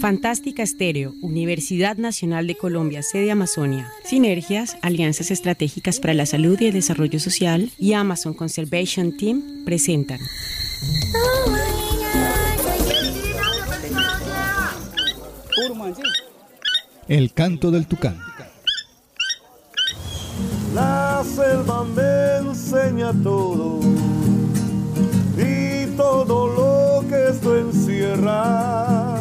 Fantástica Estéreo, Universidad Nacional de Colombia, sede Amazonia. Sinergias, alianzas estratégicas para la salud y el desarrollo social y Amazon Conservation Team presentan. El canto del tucán. La selva me enseña todo esto encierra.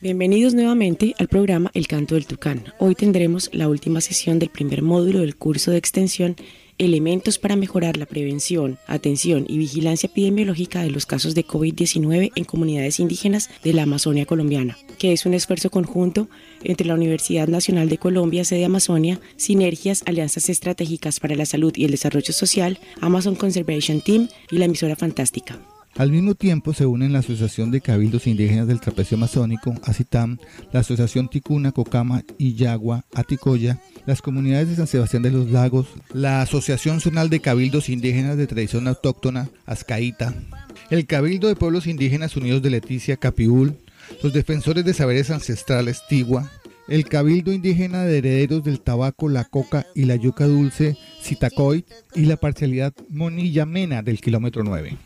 Bienvenidos nuevamente al programa El Canto del Tucán. Hoy tendremos la última sesión del primer módulo del curso de extensión Elementos para mejorar la prevención, atención y vigilancia epidemiológica de los casos de COVID-19 en comunidades indígenas de la Amazonia colombiana, que es un esfuerzo conjunto entre la Universidad Nacional de Colombia, sede Amazonia, Sinergias, Alianzas Estratégicas para la Salud y el Desarrollo Social, Amazon Conservation Team y la emisora Fantástica. Al mismo tiempo se unen la Asociación de Cabildos Indígenas del Trapecio Amazónico, ACITAM, la Asociación Ticuna, Cocama y Yagua, Aticoya, las comunidades de San Sebastián de los Lagos, la Asociación Zonal de Cabildos Indígenas de Tradición Autóctona, Azcaíta, el Cabildo de Pueblos Indígenas Unidos de Leticia, Capiul, los Defensores de Saberes Ancestrales, Tigua, el Cabildo Indígena de Herederos del Tabaco, la Coca y la Yuca Dulce, Citacoy, y la parcialidad Monilla Mena del kilómetro 9.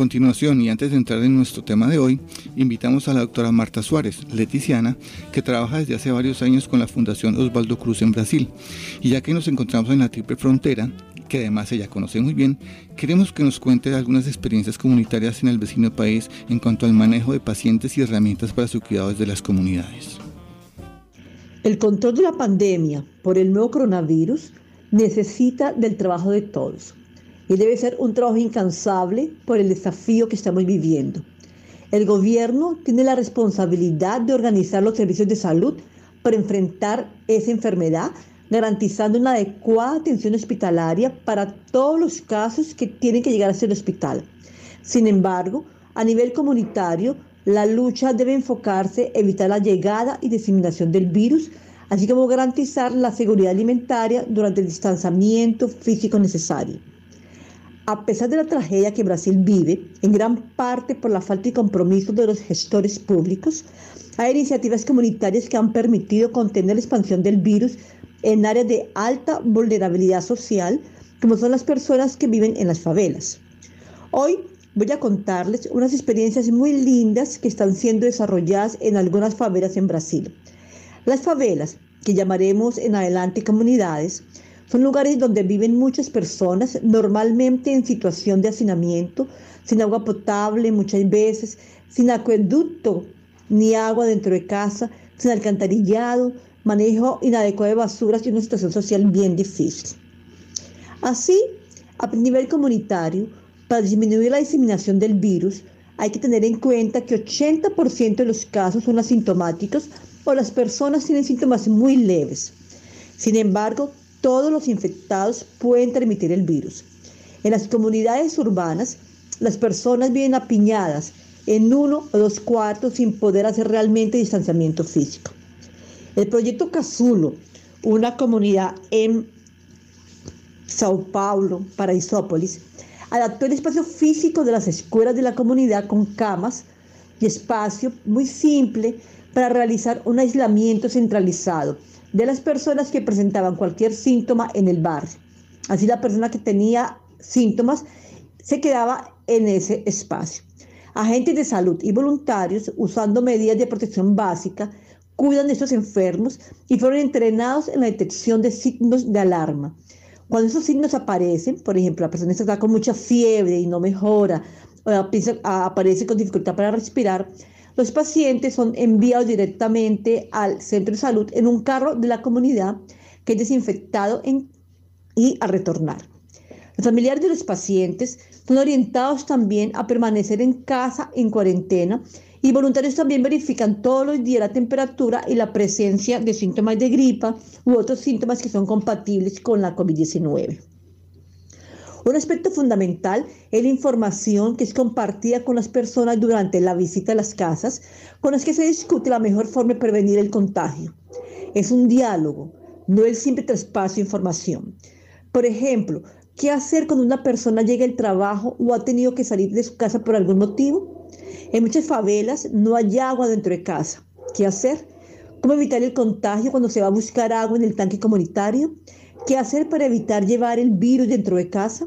Continuación, y antes de entrar en nuestro tema de hoy, invitamos a la doctora Marta Suárez, leticiana, que trabaja desde hace varios años con la Fundación Osvaldo Cruz en Brasil. Y ya que nos encontramos en la triple frontera, que además ella conoce muy bien, queremos que nos cuente algunas experiencias comunitarias en el vecino país en cuanto al manejo de pacientes y herramientas para su cuidado desde las comunidades. El control de la pandemia por el nuevo coronavirus necesita del trabajo de todos y debe ser un trabajo incansable por el desafío que estamos viviendo. El gobierno tiene la responsabilidad de organizar los servicios de salud para enfrentar esa enfermedad, garantizando una adecuada atención hospitalaria para todos los casos que tienen que llegar hacia el hospital. Sin embargo, a nivel comunitario, la lucha debe enfocarse en evitar la llegada y diseminación del virus, así como garantizar la seguridad alimentaria durante el distanciamiento físico necesario. A pesar de la tragedia que Brasil vive, en gran parte por la falta de compromiso de los gestores públicos, hay iniciativas comunitarias que han permitido contener la expansión del virus en áreas de alta vulnerabilidad social, como son las personas que viven en las favelas. Hoy voy a contarles unas experiencias muy lindas que están siendo desarrolladas en algunas favelas en Brasil. Las favelas, que llamaremos en adelante comunidades, son lugares donde viven muchas personas, normalmente en situación de hacinamiento, sin agua potable muchas veces, sin acueducto ni agua dentro de casa, sin alcantarillado, manejo inadecuado de basuras y una situación social bien difícil. Así, a nivel comunitario, para disminuir la diseminación del virus, hay que tener en cuenta que 80% de los casos son asintomáticos o las personas tienen síntomas muy leves. Sin embargo, todos los infectados pueden transmitir el virus. En las comunidades urbanas, las personas viven apiñadas en uno o dos cuartos sin poder hacer realmente distanciamiento físico. El proyecto Casulo, una comunidad en Sao Paulo, Paraisópolis, adaptó el espacio físico de las escuelas de la comunidad con camas y espacio muy simple para realizar un aislamiento centralizado de las personas que presentaban cualquier síntoma en el barrio. Así la persona que tenía síntomas se quedaba en ese espacio. Agentes de salud y voluntarios, usando medidas de protección básica, cuidan de estos enfermos y fueron entrenados en la detección de signos de alarma. Cuando esos signos aparecen, por ejemplo, la persona está con mucha fiebre y no mejora, o aparece con dificultad para respirar, los pacientes son enviados directamente al centro de salud en un carro de la comunidad que es desinfectado y a retornar. Los familiares de los pacientes son orientados también a permanecer en casa en cuarentena Y voluntarios también verifican todos los días la temperatura y la presencia de síntomas de gripa u otros síntomas que son compatibles con la COVID-19. Un aspecto fundamental es la información que es compartida con las personas durante la visita a las casas, con las que se discute la mejor forma de prevenir el contagio. Es un diálogo, no el simple traspaso de información. Por ejemplo, ¿qué hacer cuando una persona llega al trabajo o ha tenido que salir de su casa por algún motivo? En muchas favelas no hay agua dentro de casa. ¿Qué hacer? ¿Cómo evitar el contagio cuando se va a buscar agua en el tanque comunitario? ¿Qué hacer para evitar llevar el virus dentro de casa?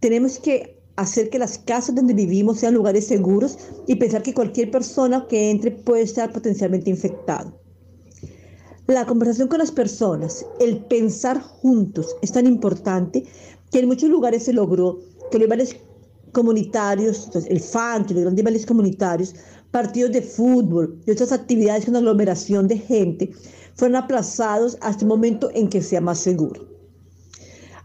Tenemos que hacer que las casas donde vivimos sean lugares seguros y pensar que cualquier persona que entre puede estar potencialmente infectado. La conversación con las personas, el pensar juntos es tan importante que en muchos lugares se logró que los bares comunitarios, el FANC, los grandes bares comunitarios, partidos de fútbol y otras actividades con aglomeración de gente fueron aplazados hasta el momento en que sea más seguro.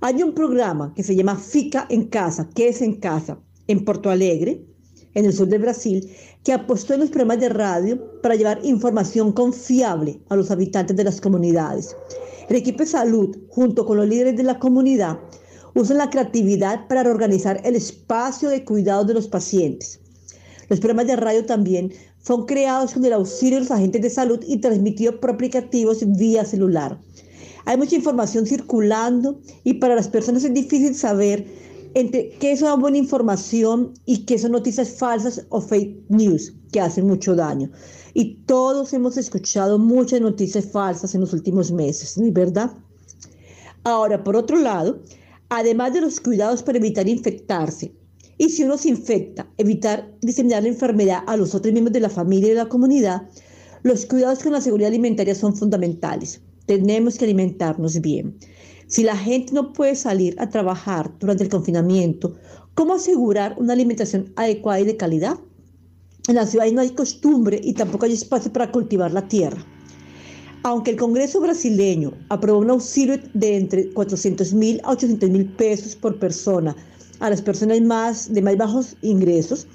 Hay un programa que se llama FICA en Casa, que es en casa, en Porto Alegre, en el sur de Brasil, que apostó en los programas de radio para llevar información confiable a los habitantes de las comunidades. El equipo de salud, junto con los líderes de la comunidad, usan la creatividad para reorganizar el espacio de cuidado de los pacientes. Los programas de radio también fueron creados con el auxilio de los agentes de salud y transmitidos por aplicativos vía celular. Hay mucha información circulando y para las personas es difícil saber entre qué es una buena información y qué son noticias falsas o fake news que hacen mucho daño. Y todos hemos escuchado muchas noticias falsas en los últimos meses, ¿verdad? Ahora, por otro lado, además de los cuidados para evitar infectarse, y si uno se infecta, evitar diseminar la enfermedad a los otros miembros de la familia y de la comunidad, los cuidados con la seguridad alimentaria son fundamentales. Tenemos que alimentarnos bien. Si la gente no puede salir a trabajar durante el confinamiento, ¿cómo asegurar una alimentación adecuada y de calidad? En las ciudades no hay costumbre y tampoco hay espacio para cultivar la tierra. Aunque el Congreso brasileño aprobó un auxilio de entre 400 mil a 800 mil pesos por persona a las personas más de más bajos ingresos,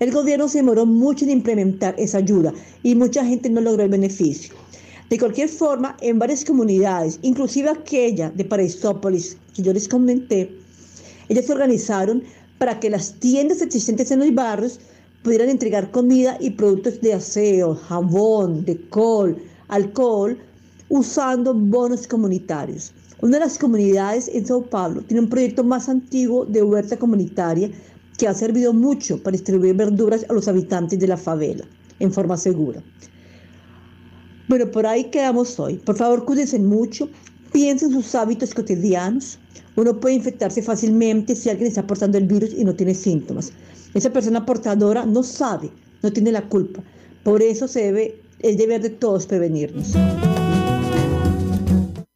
el gobierno se demoró mucho en implementar esa ayuda y mucha gente no logró el beneficio. De cualquier forma, en varias comunidades, inclusive aquella de Paraisópolis que yo les comenté, ellas se organizaron para que las tiendas existentes en los barrios pudieran entregar comida y productos de aseo, jabón, de col, alcohol, usando bonos comunitarios. Una de las comunidades en Sao Paulo tiene un proyecto más antiguo de huerta comunitaria que ha servido mucho para distribuir verduras a los habitantes de la favela en forma segura. Bueno, por ahí quedamos hoy. Por favor, cuídense mucho, piensen en sus hábitos cotidianos. Uno puede infectarse fácilmente si alguien está portando el virus y no tiene síntomas. Esa persona portadora no sabe, no tiene la culpa. Por eso se debe, es deber de todos prevenirnos.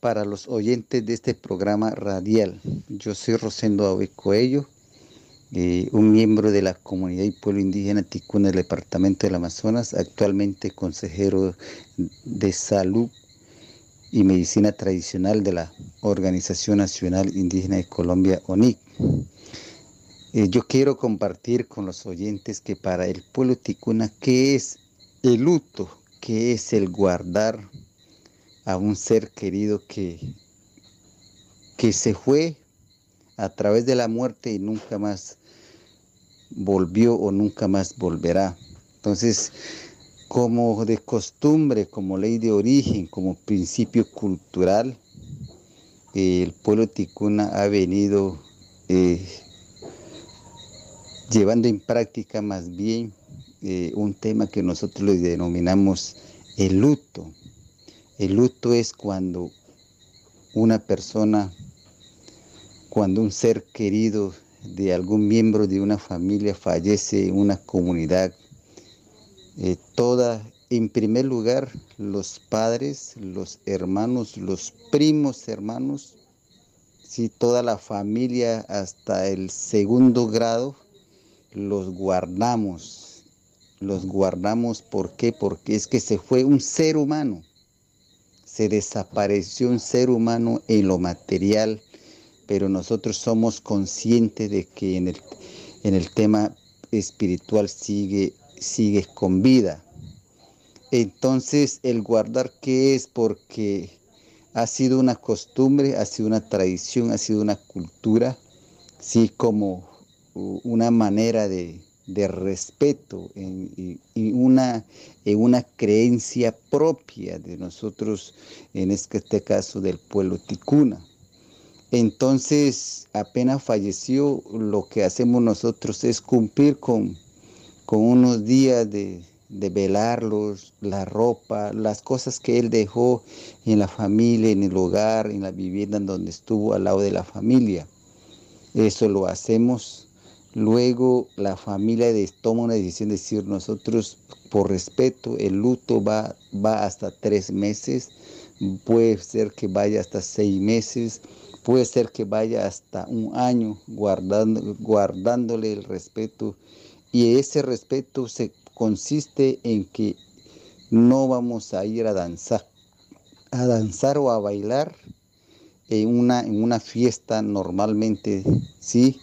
para los oyentes de este programa radial. Yo soy Rosendo Abe Coello, eh, un miembro de la comunidad y pueblo indígena Ticuna del departamento del Amazonas, actualmente consejero de salud y Medicina Tradicional de la Organización Nacional Indígena de Colombia, ONIC. Eh, yo quiero compartir con los oyentes que para el pueblo ticuna, ¿qué es el luto? ¿Qué es el guardar a un ser querido que, que se fue a través de la muerte y nunca más volvió o nunca más volverá? Entonces, como de costumbre, como ley de origen, como principio cultural, el pueblo ticuna ha venido eh, llevando en práctica más bien eh, un tema que nosotros le denominamos el luto. El luto es cuando una persona, cuando un ser querido de algún miembro de una familia fallece en una comunidad eh, toda en primer lugar, los padres, los hermanos, los primos hermanos, si toda la familia hasta el segundo grado, los guardamos. Los guardamos, ¿por qué? Porque es que se fue un ser humano. Se desapareció un ser humano en lo material, pero nosotros somos conscientes de que en el, en el tema espiritual sigue, sigue con vida. Entonces, el guardar, ¿qué es? Porque ha sido una costumbre, ha sido una tradición, ha sido una cultura, sí, como una manera de, respeto y, una, una creencia propia de nosotros, en este caso del pueblo ticuna. Entonces, apenas falleció, lo que hacemos nosotros es cumplir con, con unos días de, de velarlos, la ropa, las cosas que él dejó en la familia, en el hogar, en la vivienda en donde estuvo al lado de la familia. Eso lo hacemos. Luego la familia toma una decisión de decir nosotros por respeto el luto va, va hasta tres meses, puede ser que vaya hasta seis meses, Puede ser que vaya hasta un año guardando, guardándole el respeto y ese respeto se consiste en que no vamos a ir a danzar, a danzar o a bailar en una, en una fiesta normalmente, sí,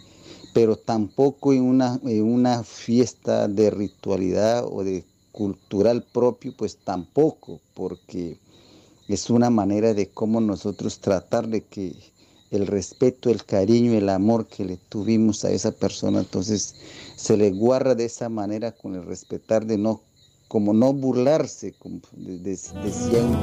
pero tampoco en una, en una fiesta de ritualidad o de cultural propio, pues tampoco, porque es una manera de cómo nosotros tratar de que el respeto, el cariño, el amor que le tuvimos a esa persona, entonces se le guarda de esa manera con el respetar de no, como no burlarse, como decían.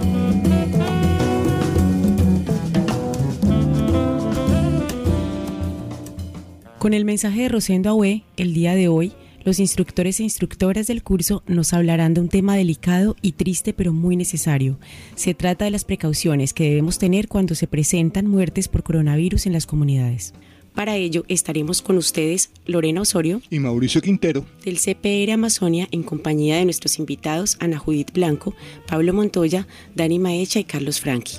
Con el mensaje de Rosendo Aue, el día de hoy, los instructores e instructoras del curso nos hablarán de un tema delicado y triste pero muy necesario. Se trata de las precauciones que debemos tener cuando se presentan muertes por coronavirus en las comunidades. Para ello estaremos con ustedes Lorena Osorio y Mauricio Quintero del CPR Amazonia en compañía de nuestros invitados Ana Judith Blanco, Pablo Montoya, Dani Maecha y Carlos Franqui.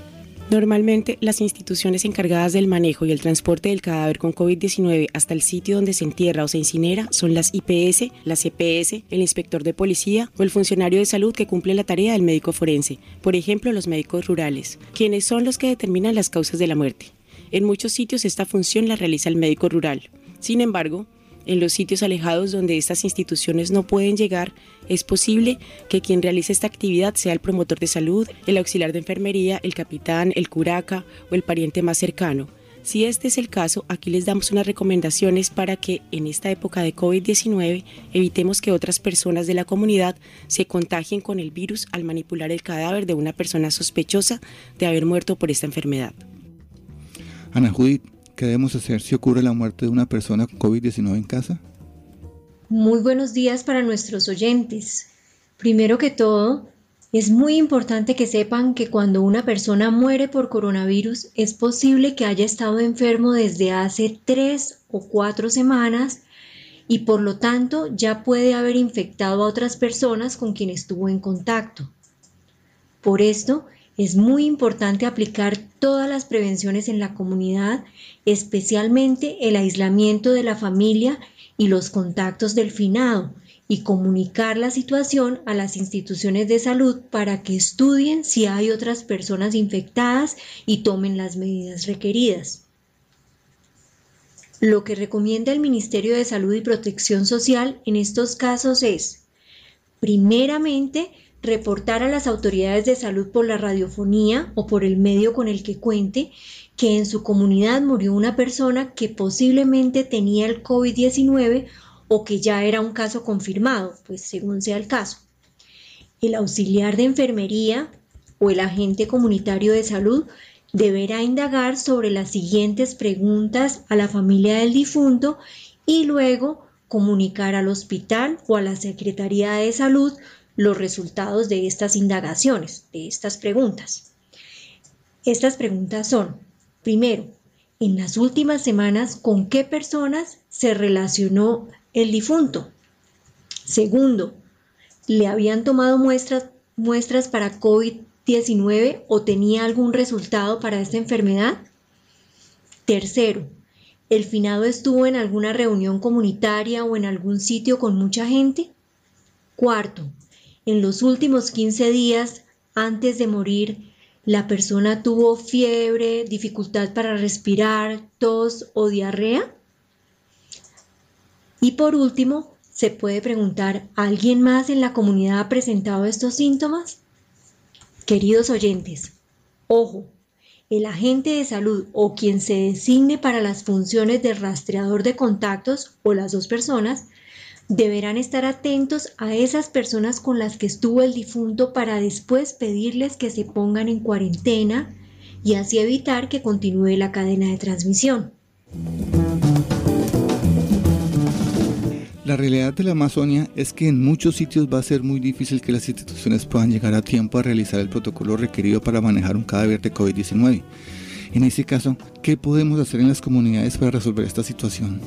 Normalmente, las instituciones encargadas del manejo y el transporte del cadáver con COVID-19 hasta el sitio donde se entierra o se incinera son las IPS, la CPS, el inspector de policía o el funcionario de salud que cumple la tarea del médico forense, por ejemplo, los médicos rurales, quienes son los que determinan las causas de la muerte. En muchos sitios esta función la realiza el médico rural. Sin embargo, en los sitios alejados donde estas instituciones no pueden llegar, es posible que quien realice esta actividad sea el promotor de salud, el auxiliar de enfermería, el capitán, el curaca o el pariente más cercano. Si este es el caso, aquí les damos unas recomendaciones para que en esta época de COVID-19 evitemos que otras personas de la comunidad se contagien con el virus al manipular el cadáver de una persona sospechosa de haber muerto por esta enfermedad. Ana Judith, ¿Qué debemos hacer si ocurre la muerte de una persona con COVID-19 en casa? Muy buenos días para nuestros oyentes. Primero que todo, es muy importante que sepan que cuando una persona muere por coronavirus es posible que haya estado enfermo desde hace tres o cuatro semanas y por lo tanto ya puede haber infectado a otras personas con quien estuvo en contacto. Por esto, es muy importante aplicar todas las prevenciones en la comunidad, especialmente el aislamiento de la familia y los contactos del finado, y comunicar la situación a las instituciones de salud para que estudien si hay otras personas infectadas y tomen las medidas requeridas. Lo que recomienda el Ministerio de Salud y Protección Social en estos casos es, primeramente, reportar a las autoridades de salud por la radiofonía o por el medio con el que cuente que en su comunidad murió una persona que posiblemente tenía el COVID-19 o que ya era un caso confirmado, pues según sea el caso. El auxiliar de enfermería o el agente comunitario de salud deberá indagar sobre las siguientes preguntas a la familia del difunto y luego comunicar al hospital o a la Secretaría de Salud los resultados de estas indagaciones, de estas preguntas. Estas preguntas son, primero, en las últimas semanas, ¿con qué personas se relacionó el difunto? Segundo, ¿le habían tomado muestras muestras para COVID-19 o tenía algún resultado para esta enfermedad? Tercero, ¿el finado estuvo en alguna reunión comunitaria o en algún sitio con mucha gente? Cuarto, en los últimos 15 días antes de morir, la persona tuvo fiebre, dificultad para respirar, tos o diarrea. Y por último, se puede preguntar, ¿alguien más en la comunidad ha presentado estos síntomas? Queridos oyentes, ojo, el agente de salud o quien se designe para las funciones de rastreador de contactos o las dos personas deberán estar atentos a esas personas con las que estuvo el difunto para después pedirles que se pongan en cuarentena y así evitar que continúe la cadena de transmisión. La realidad de la Amazonia es que en muchos sitios va a ser muy difícil que las instituciones puedan llegar a tiempo a realizar el protocolo requerido para manejar un cadáver de COVID-19. En ese caso, ¿qué podemos hacer en las comunidades para resolver esta situación?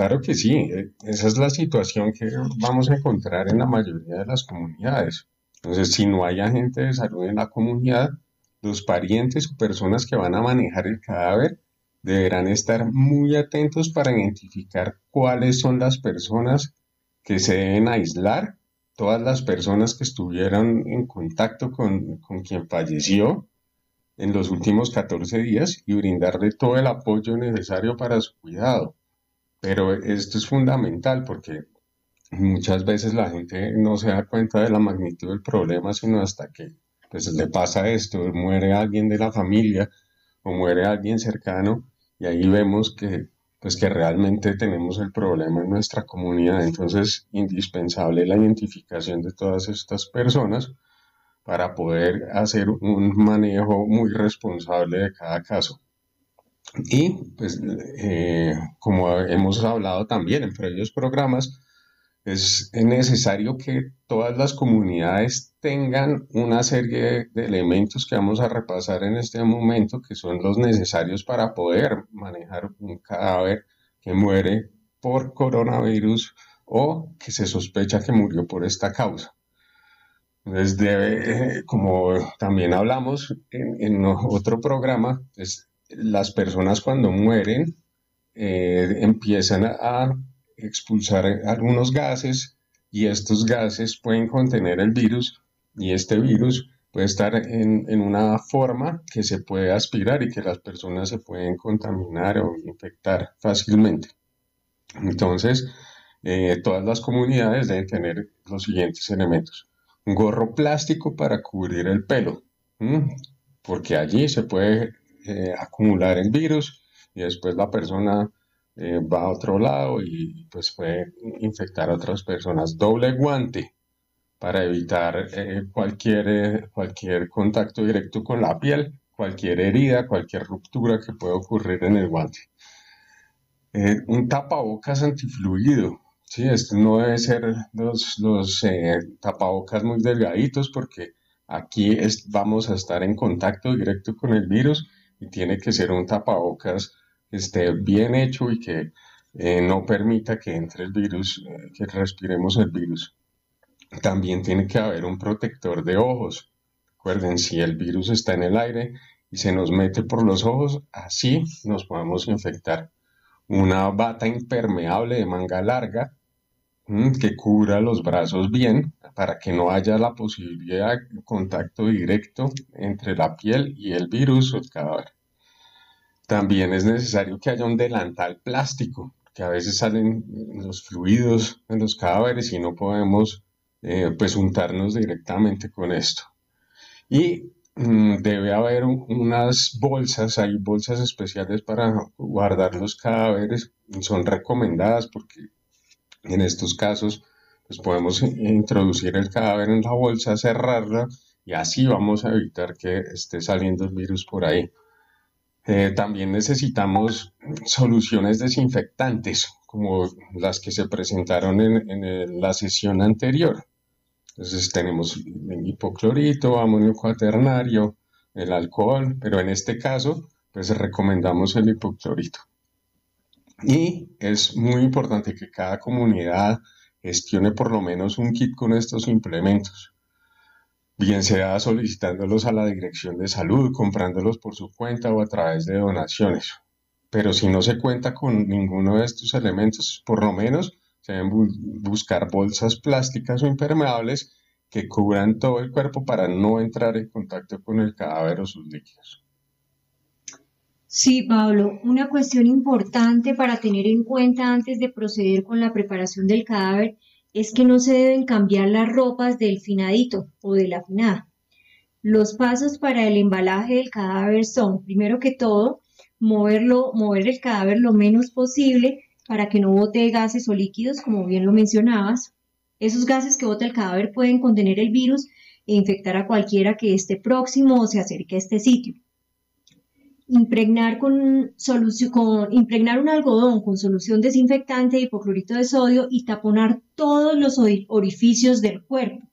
Claro que sí, eh, esa es la situación que vamos a encontrar en la mayoría de las comunidades. Entonces, si no hay agente de salud en la comunidad, los parientes o personas que van a manejar el cadáver deberán estar muy atentos para identificar cuáles son las personas que se deben aislar, todas las personas que estuvieron en contacto con, con quien falleció en los últimos 14 días y brindarle todo el apoyo necesario para su cuidado. Pero esto es fundamental porque muchas veces la gente no se da cuenta de la magnitud del problema, sino hasta que pues, le pasa esto, muere alguien de la familia o muere alguien cercano y ahí vemos que pues que realmente tenemos el problema en nuestra comunidad. Entonces, indispensable la identificación de todas estas personas para poder hacer un manejo muy responsable de cada caso. Y pues eh, como hemos hablado también en previos programas, es necesario que todas las comunidades tengan una serie de elementos que vamos a repasar en este momento, que son los necesarios para poder manejar un cadáver que muere por coronavirus o que se sospecha que murió por esta causa. Entonces debe, como también hablamos en, en otro programa, es las personas cuando mueren eh, empiezan a, expulsar algunos gases y estos gases pueden contener el virus y este virus puede estar en, una forma que se puede aspirar y que las personas se pueden contaminar o infectar fácilmente. Entonces, eh, todas las comunidades deben tener los siguientes elementos. Un gorro plástico para cubrir el pelo, porque allí se puede eh, acumular el virus y después la persona eh, va a otro lado y pues puede infectar a otras personas. Doble guante para evitar eh, cualquier, cualquier contacto directo con la piel, cualquier herida, cualquier ruptura que pueda ocurrir en el guante. un tapabocas antifluido. Sí, este no debe ser los, los tapabocas muy delgaditos porque aquí vamos a estar en contacto directo con el virus y tiene que ser un tapabocas que esté bien hecho y que eh, no permita que entre el virus, eh, que respiremos el virus. También tiene que haber un protector de ojos. Recuerden, si el virus está en el aire y se nos mete por los ojos, así nos podemos infectar. Una bata impermeable de manga larga que cubra los brazos bien para que no haya la posibilidad de contacto directo entre la piel y el virus o el cadáver. También es necesario que haya un delantal plástico, que a veces salen los fluidos en los cadáveres y no podemos eh, pues untarnos directamente con esto. Y mm, debe haber unas bolsas, hay bolsas especiales para guardar los cadáveres, son recomendadas porque en estos casos pues podemos introducir el cadáver en la bolsa, cerrarla y así vamos a evitar que esté saliendo el virus por ahí. Eh, también necesitamos soluciones desinfectantes como las que se presentaron en, la sesión anterior. Entonces tenemos el hipoclorito, amonio cuaternario, el alcohol, pero en este caso pues recomendamos el hipoclorito. Y es muy importante que cada comunidad gestione por lo menos un kit con estos implementos. bien sea solicitándolos a la dirección de salud, comprándolos por su cuenta o a través de donaciones. Pero si no se cuenta con ninguno de estos elementos, por lo menos se deben buscar bolsas plásticas o impermeables que cubran todo el cuerpo para no entrar en contacto con el cadáver o sus líquidos. Sí, Pablo, una cuestión importante para tener en cuenta antes de proceder con la preparación del cadáver es que no se deben cambiar las ropas del finadito o de la finada. Los pasos para el embalaje del cadáver son, primero que todo, moverlo, mover el cadáver lo menos posible para que no bote gases o líquidos, como bien lo mencionabas. Esos gases que bota el cadáver pueden contener el virus e infectar a cualquiera que esté próximo o se acerque a este sitio. Impregnar, con con, impregnar un algodón con solución desinfectante de hipoclorito de sodio y taponar todos los orificios del cuerpo.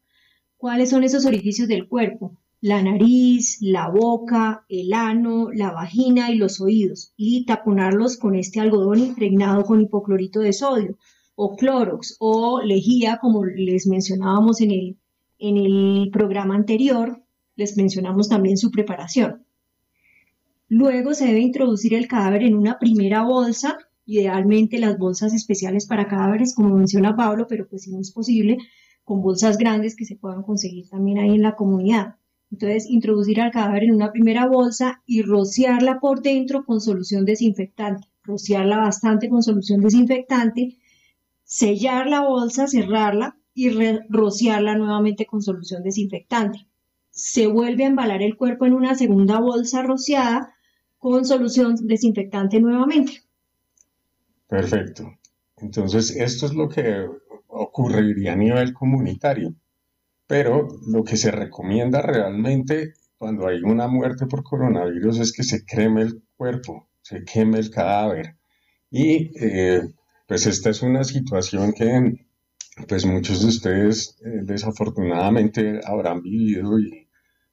¿Cuáles son esos orificios del cuerpo? la nariz, la boca, el ano, la vagina y los oídos, y taponarlos con este algodón impregnado con hipoclorito de sodio, o clorox, o lejía, como les mencionábamos en el, en el programa anterior, les mencionamos también su preparación. Luego se debe introducir el cadáver en una primera bolsa, idealmente las bolsas especiales para cadáveres, como menciona Pablo, pero pues si no es posible, con bolsas grandes que se puedan conseguir también ahí en la comunidad. Entonces, introducir al cadáver en una primera bolsa y rociarla por dentro con solución desinfectante. Rociarla bastante con solución desinfectante, sellar la bolsa, cerrarla y rociarla nuevamente con solución desinfectante. Se vuelve a embalar el cuerpo en una segunda bolsa rociada con solución desinfectante nuevamente. Perfecto. Entonces, esto es lo que ocurriría a nivel comunitario. Pero lo que se recomienda realmente cuando hay una muerte por coronavirus es que se creme el cuerpo, se queme el cadáver. Y eh, pues esta es una situación que pues muchos de ustedes eh, desafortunadamente habrán vivido y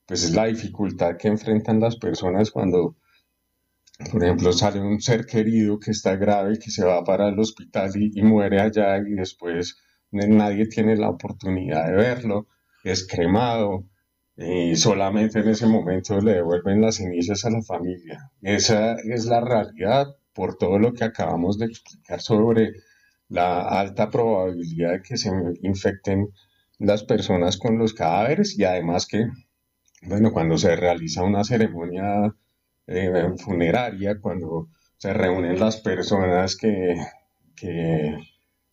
pues es la dificultad que enfrentan las personas cuando, por ejemplo, sale un ser querido que está grave, que se va para el hospital y muere allá y después nadie tiene la oportunidad de verlo es cremado y solamente en ese momento le devuelven las cenizas a la familia. Esa es la realidad por todo lo que acabamos de explicar sobre la alta probabilidad de que se infecten las personas con los cadáveres y además que, bueno, cuando se realiza una ceremonia eh, funeraria, cuando se reúnen las personas que, que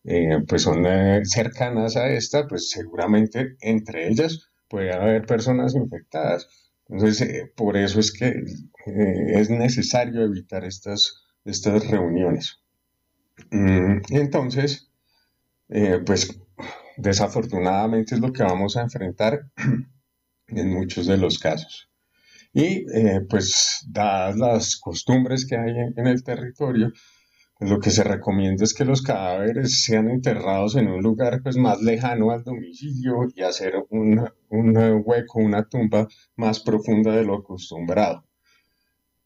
eh, pues son eh, cercanas a esta, pues seguramente entre ellas puede haber personas infectadas. Entonces, por eso es que es necesario evitar estas, estas reuniones. Mm, entonces, pues desafortunadamente es lo que vamos a enfrentar en muchos de los casos. Y pues dadas las costumbres que hay en el territorio, lo que se recomienda es que los cadáveres sean enterrados en un lugar pues, más lejano al domicilio y hacer un, hueco, una tumba más profunda de lo acostumbrado.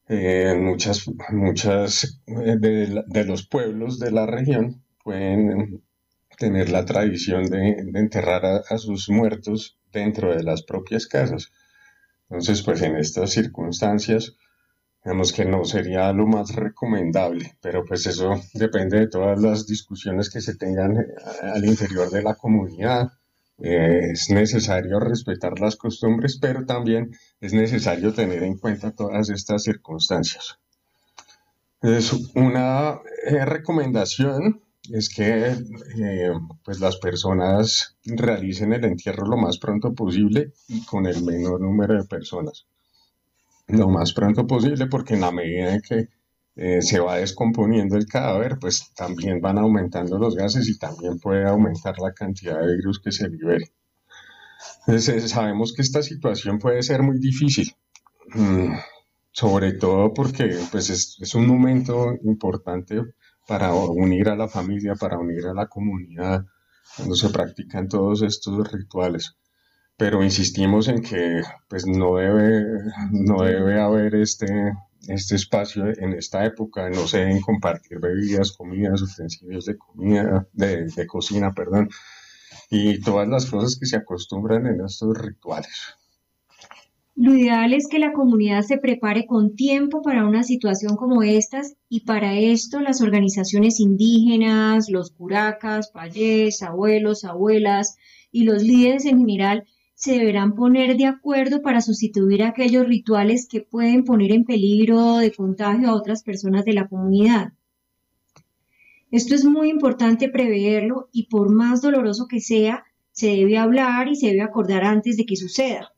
Eh, muchas muchas eh, de, los pueblos de la región pueden tener la tradición de, enterrar a, sus muertos dentro de las propias casas. Entonces, pues en estas circunstancias, Digamos que no sería lo más recomendable, pero pues eso depende de todas las discusiones que se tengan eh, al interior de la comunidad. Eh, es necesario respetar las costumbres, pero también es necesario tener en cuenta todas estas circunstancias. Es una eh, recomendación es que pues las personas realicen el entierro lo más pronto posible y con el menor número de personas lo más pronto posible porque en la medida en que eh, se va descomponiendo el cadáver, pues también van aumentando los gases y también puede aumentar la cantidad de virus que se libere. Entonces, eh, sabemos que esta situación puede ser muy difícil, mm, sobre todo porque pues, es, es un momento importante para unir a la familia, para unir a la comunidad, cuando se practican todos estos rituales pero insistimos en que pues no debe, no debe haber este, este espacio en esta época, no se deben compartir bebidas, comidas, utensilios de comida, de, de cocina, perdón, y todas las cosas que se acostumbran en estos rituales. Lo ideal es que la comunidad se prepare con tiempo para una situación como estas y para esto las organizaciones indígenas, los curacas, payés, abuelos, abuelas y los líderes en general se deberán poner de acuerdo para sustituir aquellos rituales que pueden poner en peligro de contagio a otras personas de la comunidad. Esto es muy importante preverlo y por más doloroso que sea, se debe hablar y se debe acordar antes de que suceda.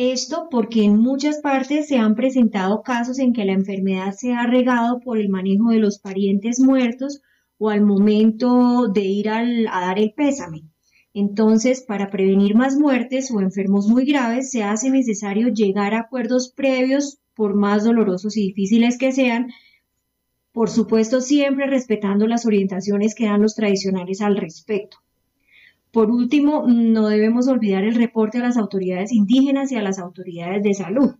Esto porque en muchas partes se han presentado casos en que la enfermedad se ha regado por el manejo de los parientes muertos o al momento de ir a dar el pésame. Entonces, para prevenir más muertes o enfermos muy graves, se hace necesario llegar a acuerdos previos, por más dolorosos y difíciles que sean, por supuesto siempre respetando las orientaciones que dan los tradicionales al respecto. Por último, no debemos olvidar el reporte a las autoridades indígenas y a las autoridades de salud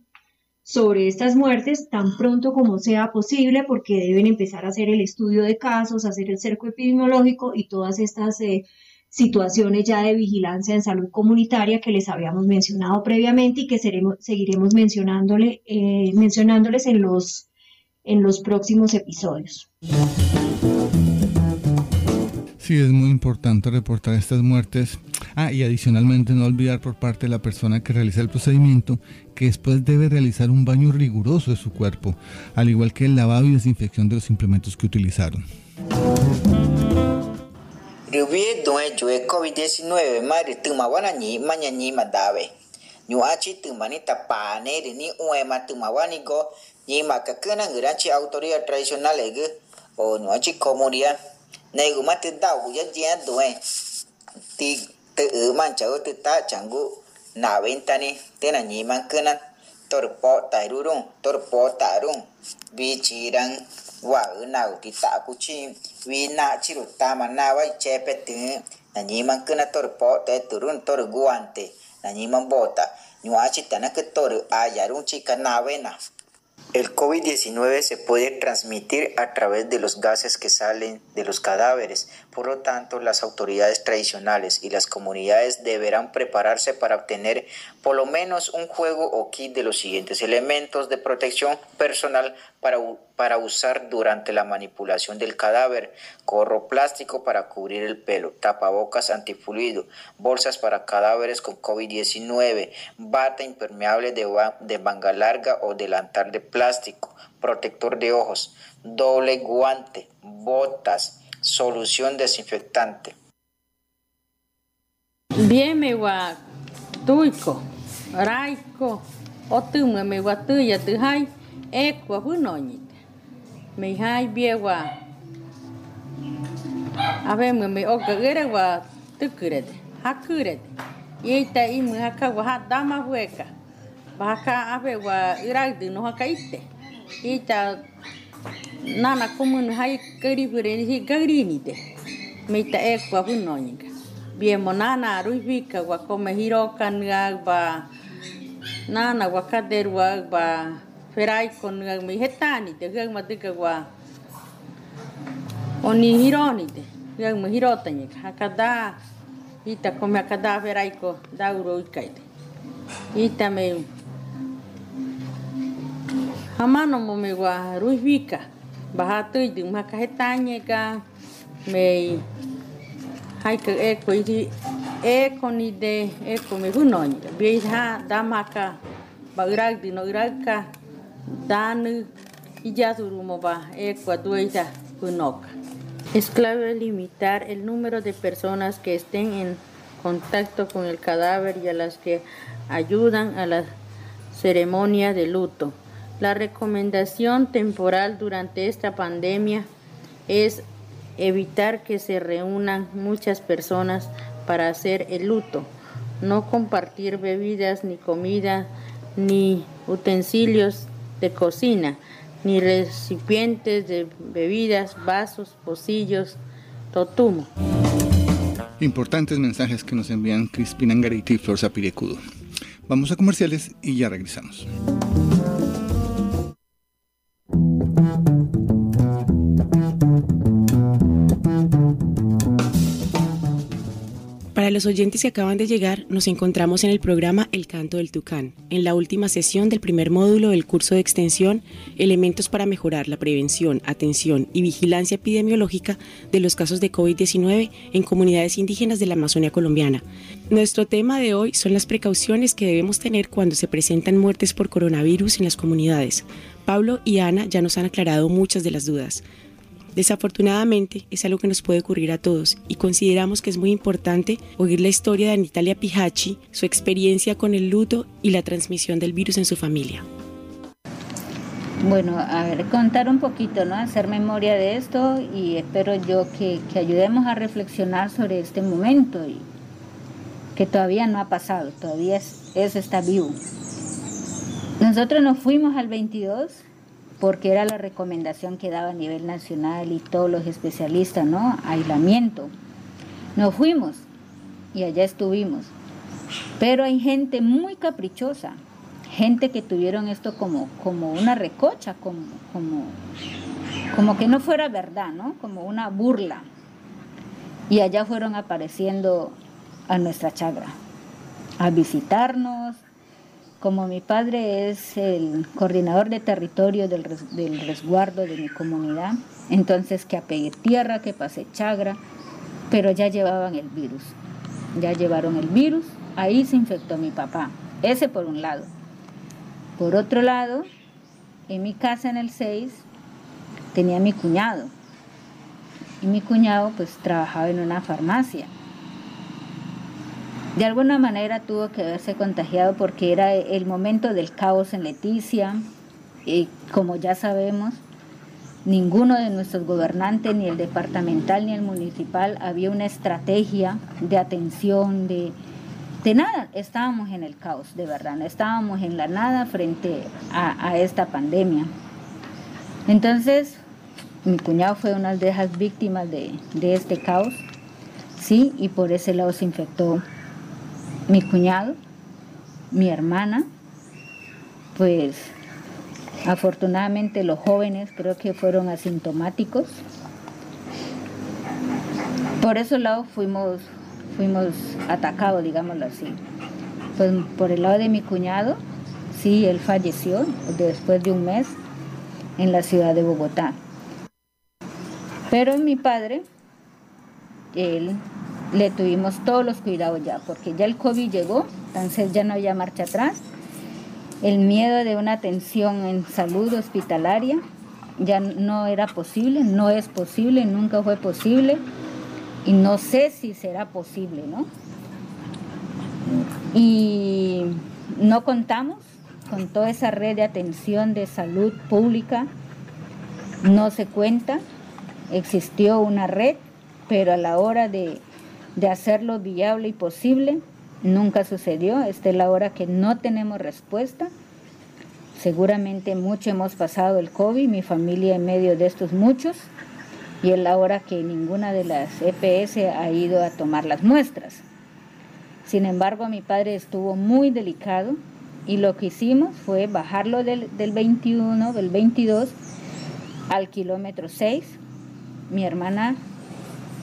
sobre estas muertes tan pronto como sea posible porque deben empezar a hacer el estudio de casos, hacer el cerco epidemiológico y todas estas eh, situaciones ya de vigilancia en salud comunitaria que les habíamos mencionado previamente y que seguiremos mencionándole, eh, mencionándoles en los, en los próximos episodios. Sí, es muy importante reportar estas muertes. Ah, y adicionalmente no olvidar por parte de la persona que realiza el procedimiento que después debe realizar un baño riguroso de su cuerpo, al igual que el lavado y desinfección de los implementos que utilizaron. COVID-19 mari tuma wana ni manya ni madawe. Nyu achi tuma ni uema tuma wani go ni makakena ngirachi autoridad tradicional o nyu achi comunidad này của mắt tin tao của dân dân tụi ti tự mang cháu tự ta chẳng gu nào bên ta ni tên là nhị mang cơn ăn. Tôi được bỏ tại đu đúng tôi được bỏ tại đúng vì chỉ đang và ở nào thì ta cũng chi. Vì na chỉ được ta mà na vậy che pe tự là nhị mang cơn ăn, tôi được bỏ tại tự đúng tôi được guante là nhị mang bỏ ta nhưng mà chỉ ta nó cứ tôi được ai giải đúng chỉ cần nào vậy nào El COVID-19 se puede transmitir a través de los gases que salen de los cadáveres, por lo tanto las autoridades tradicionales y las comunidades deberán prepararse para obtener por lo menos un juego o kit de los siguientes elementos de protección personal para, para usar durante la manipulación del cadáver, gorro plástico para cubrir el pelo, tapabocas antifluido, bolsas para cadáveres con COVID-19, bata impermeable de, de manga larga o delantal de plástico, protector de ojos, doble guante, botas, solución desinfectante. Bien, me va tuico, raico, o me va tuya, e kwa hunoni me hai bia wa ave me me o gere wa tukure hakure ye ta i mu haka wa ha dama hueka baka ave wa iragdi no haka ite ita nana komunu hai kari hure hi gari ni de meita ta e kwa hu no ni bie mo nana rui ka wa kome hiro kan ga ba nana wa ka der wa ba ferai kon ga me heta ni de ga ma de ka wa oni hiro ni de ga mo hiro ta ni ka. Ka da ita koma ka da ferai ko da uro ikai de ita me hamano mo me ruivika bahatu i ma ka hetani ka me hai ka e ko i e ko ni de e ko me hunoni bi ha damaka ba irag di no irag ka Es clave limitar el número de personas que estén en contacto con el cadáver y a las que ayudan a la ceremonia de luto. La recomendación temporal durante esta pandemia es evitar que se reúnan muchas personas para hacer el luto, no compartir bebidas ni comida ni utensilios de cocina, ni recipientes de bebidas, vasos, pocillos, totumo. Importantes mensajes que nos envían Crispina Angarita y Flor Zapirecudo. Vamos a comerciales y ya regresamos. Los oyentes que acaban de llegar, nos encontramos en el programa El Canto del Tucán, en la última sesión del primer módulo del curso de extensión Elementos para mejorar la prevención, atención y vigilancia epidemiológica de los casos de COVID-19 en comunidades indígenas de la Amazonia colombiana. Nuestro tema de hoy son las precauciones que debemos tener cuando se presentan muertes por coronavirus en las comunidades. Pablo y Ana ya nos han aclarado muchas de las dudas. Desafortunadamente es algo que nos puede ocurrir a todos y consideramos que es muy importante oír la historia de Anitalia Pijachi, su experiencia con el luto y la transmisión del virus en su familia. Bueno, a ver, contar un poquito, ¿no? Hacer memoria de esto y espero yo que, ayudemos a reflexionar sobre este momento y que todavía no ha pasado, todavía es, eso está vivo. Nosotros nos fuimos al 22 porque era la recomendación que daba a nivel nacional y todos los especialistas, ¿no? Aislamiento. Nos fuimos y allá estuvimos. Pero hay gente muy caprichosa, gente que tuvieron esto como, como una recocha, como, como, como que no fuera verdad, ¿no? Como una burla. Y allá fueron apareciendo a nuestra chagra, a visitarnos, como mi padre es el coordinador de territorio del, resguardo de mi comunidad, entonces que apegué tierra, que pasé chagra, pero ya llevaban el virus. Ya llevaron el virus, ahí se infectó mi papá. Ese por un lado. Por otro lado, en mi casa en el 6 tenía mi cuñado. Y mi cuñado pues trabajaba en una farmacia de alguna manera tuvo que haberse contagiado porque era el momento del caos en Leticia. Y como ya sabemos, ninguno de nuestros gobernantes, ni el departamental ni el municipal, había una estrategia de atención, de, de nada. Estábamos en el caos, de verdad. Estábamos en la nada frente a, esta pandemia. Entonces, mi cuñado fue una de las víctimas de, de este caos, sí, y por ese lado se infectó mi cuñado, mi hermana, pues afortunadamente los jóvenes creo que fueron asintomáticos. Por ese lado fuimos, fuimos atacados, digámoslo así. Pues por el lado de mi cuñado, sí, él falleció después de un mes en la ciudad de Bogotá. Pero mi padre, él le tuvimos todos los cuidados ya, porque ya el COVID llegó, entonces ya no había marcha atrás. El miedo de una atención en salud hospitalaria ya no era posible, no es posible, nunca fue posible y no sé si será posible, ¿no? Y no contamos con toda esa red de atención de salud pública, no se cuenta, existió una red, pero a la hora de de hacerlo viable y posible. Nunca sucedió. Esta es la hora que no tenemos respuesta. Seguramente mucho hemos pasado el COVID, mi familia en medio de estos muchos, y es la hora que ninguna de las EPS ha ido a tomar las muestras. Sin embargo, mi padre estuvo muy delicado y lo que hicimos fue bajarlo del, del 21, del 22 al kilómetro 6. Mi hermana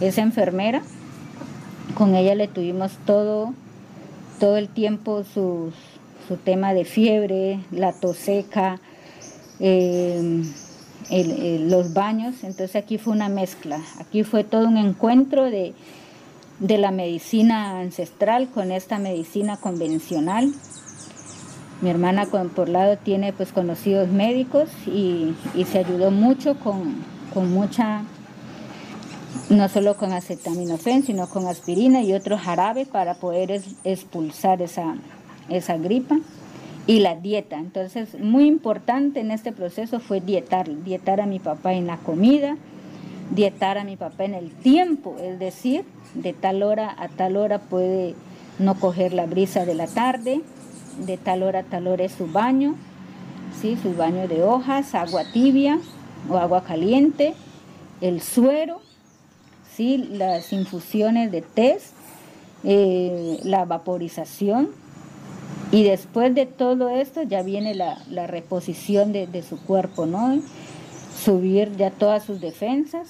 es enfermera con ella le tuvimos todo, todo el tiempo su tema de fiebre, la tos seca, em, los baños. Entonces aquí fue una mezcla. Aquí fue todo un encuentro de, la medicina ancestral con esta medicina convencional. Mi hermana por lado tiene pues conocidos médicos y, se ayudó mucho con, con mucha no solo con acetaminofén, sino con aspirina y otro jarabe para poder expulsar esa, esa gripa. Y la dieta. Entonces, muy importante en este proceso fue dietar, dietar a mi papá en la comida, dietar a mi papá en el tiempo, es decir, de tal hora a tal hora puede no coger la brisa de la tarde, de tal hora a tal hora es su baño, ¿sí? su baño de hojas, agua tibia o agua caliente, el suero las infusiones de test, eh, la vaporización y después de todo esto ya viene la, reposición de, su cuerpo, ¿no? Subir ya todas sus defensas.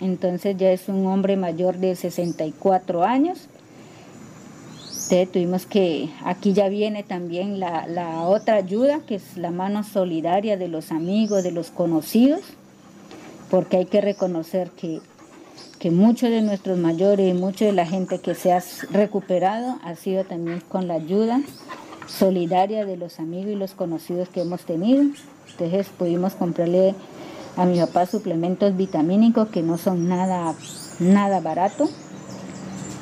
Entonces ya es un hombre mayor de 64 años Entonces tuvimos que, aquí ya viene también la, la otra ayuda, que es la mano solidaria de los amigos, de los conocidos, porque hay que reconocer que, que muchos de nuestros mayores y mucha de la gente que se ha recuperado ha sido también con la ayuda solidaria de los amigos y los conocidos que hemos tenido. Entonces pudimos comprarle a mi papá suplementos vitamínicos que no son nada, nada barato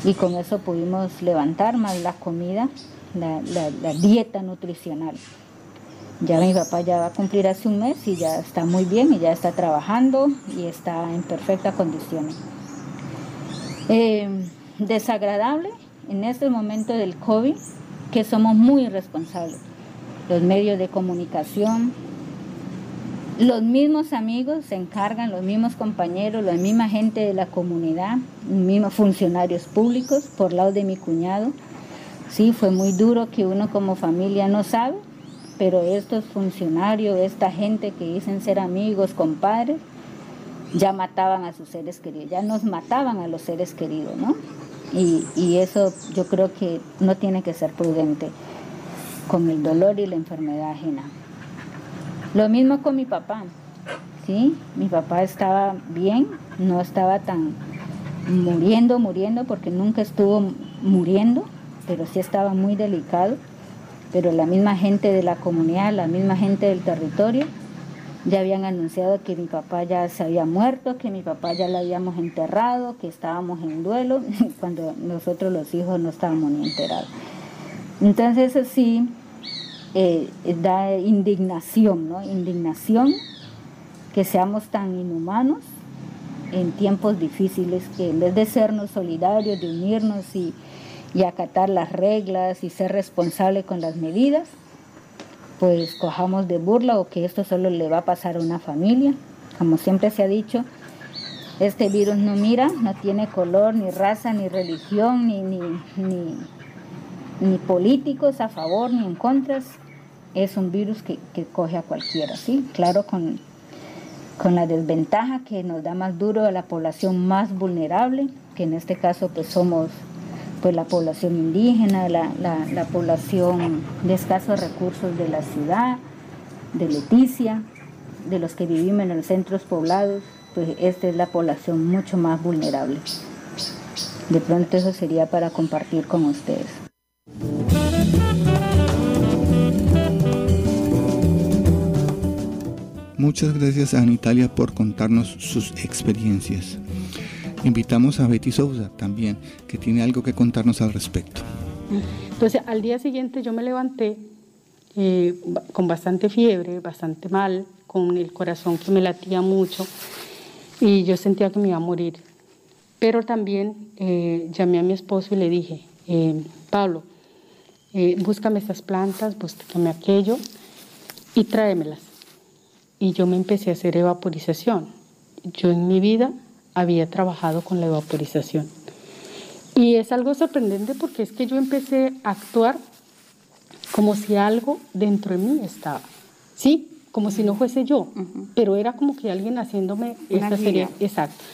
y con eso pudimos levantar más la comida, la, la dieta nutricional. Ya mi papá ya va a cumplir hace un mes y ya está muy bien y ya está trabajando y está en perfectas condiciones. Eh, desagradable en este momento del COVID que somos muy irresponsables. Los medios de comunicación, los mismos amigos se encargan, los mismos compañeros, la misma gente de la comunidad, los mismos funcionarios públicos, por lado de mi cuñado. Sí, fue muy duro que uno como familia no sabe pero estos funcionarios, esta gente que dicen ser amigos, compadres, ya mataban a sus seres queridos, ya nos mataban a los seres queridos, ¿no? Y, eso yo creo que no tiene que ser prudente con el dolor y la enfermedad ajena. Lo mismo con mi papá, ¿sí? Mi papá estaba bien, no estaba tan muriendo, muriendo, porque nunca estuvo muriendo, pero sí estaba muy delicado pero la misma gente de la comunidad, la misma gente del territorio, ya habían anunciado que mi papá ya se había muerto, que mi papá ya lo habíamos enterrado, que estábamos en duelo, cuando nosotros los hijos no estábamos ni enterados. Entonces eso sí eh, da indignación, ¿no? Indignación que seamos tan inhumanos en tiempos difíciles, que en vez de sernos solidarios, de unirnos y y acatar las reglas y ser responsable con las medidas, pues cojamos de burla o que esto solo le va a pasar a una familia. Como siempre se ha dicho, este virus no mira, no tiene color, ni raza, ni religión, ni, ni, ni, políticos a favor ni en contra. Es un virus que, que coge a cualquiera, ¿sí? Claro, con, con la desventaja que nos da más duro a la población más vulnerable, que en este caso pues somos pues la población indígena, la, la, población de escasos recursos de la ciudad, de Leticia, de los que vivimos en los centros poblados, pues esta es la población mucho más vulnerable. De pronto eso sería para compartir con ustedes. Muchas gracias a Anitalia por contarnos sus experiencias. Invitamos a Betty Souza también, que tiene algo que contarnos al respecto. Entonces, al día siguiente yo me levanté eh, con bastante fiebre, bastante mal, con el corazón que me latía mucho y yo sentía que me iba a morir. Pero también eh, llamé a mi esposo y le dije, eh, Pablo, búscame estas plantas, búscame aquello y tráemelas. Y yo me empecé a hacer evaporización. Yo en mi vida había trabajado con la evaporización. Y es algo sorprendente porque es que yo empecé a actuar como si algo dentro de mí estaba, ¿sí? Como si no fuese yo, pero era como que alguien haciéndome esta serie, exacto.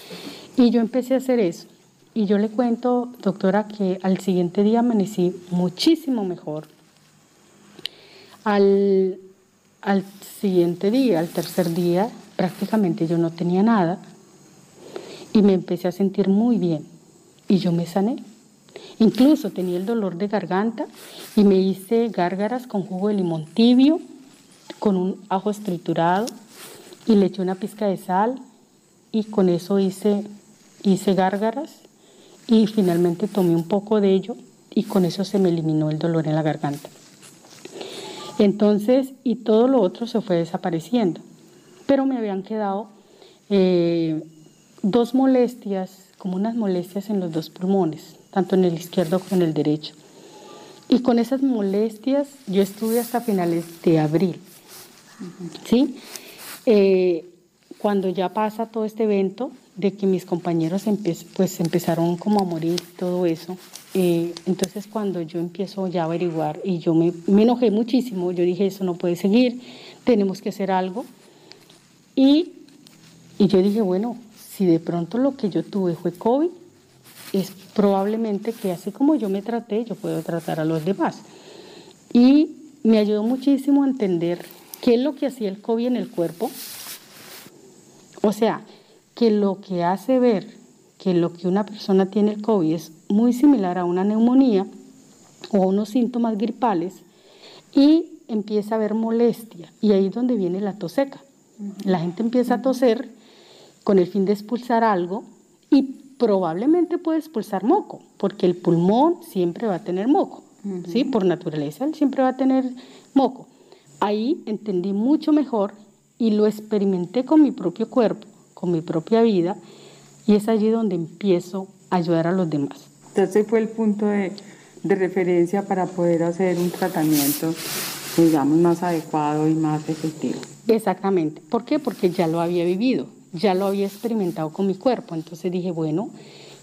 Y yo empecé a hacer eso. Y yo le cuento, doctora, que al siguiente día amanecí muchísimo mejor. Al, al siguiente día, al tercer día, prácticamente yo no tenía nada y me empecé a sentir muy bien y yo me sané. Incluso tenía el dolor de garganta y me hice gárgaras con jugo de limón tibio, con un ajo estriturado y le eché una pizca de sal y con eso hice, hice gárgaras y finalmente tomé un poco de ello y con eso se me eliminó el dolor en la garganta. Entonces, y todo lo otro se fue desapareciendo, pero me habían quedado eh, dos molestias, como unas molestias en los dos pulmones, tanto en el izquierdo como en el derecho. Y con esas molestias yo estuve hasta finales de abril. ¿Sí? Eh, cuando ya pasa todo este evento de que mis compañeros pues empezaron como a morir todo eso, eh, entonces cuando yo empiezo ya a averiguar y yo me, me enojé muchísimo, yo dije eso no puede seguir, tenemos que hacer algo. Y, y yo dije, bueno, si de pronto lo que yo tuve fue COVID, es probablemente que así como yo me traté, yo puedo tratar a los demás. Y me ayudó muchísimo a entender qué es lo que hacía el COVID en el cuerpo. O sea, que lo que hace ver que lo que una persona tiene el COVID es muy similar a una neumonía o a unos síntomas gripales y empieza a haber molestia. Y ahí es donde viene la tos seca. La gente empieza a toser con el fin de expulsar algo y probablemente puede expulsar moco, porque el pulmón siempre va a tener moco, ¿sí? Por naturaleza, él siempre va a tener moco. Ahí entendí mucho mejor y lo experimenté con mi propio cuerpo, con mi propia vida, y es allí donde empiezo a ayudar a los demás. Entonces fue el punto de, de referencia para poder hacer un tratamiento, digamos, más adecuado y más efectivo. Exactamente. ¿Por qué? Porque ya lo había vivido, ya lo había experimentado con mi cuerpo. Entonces dije, bueno,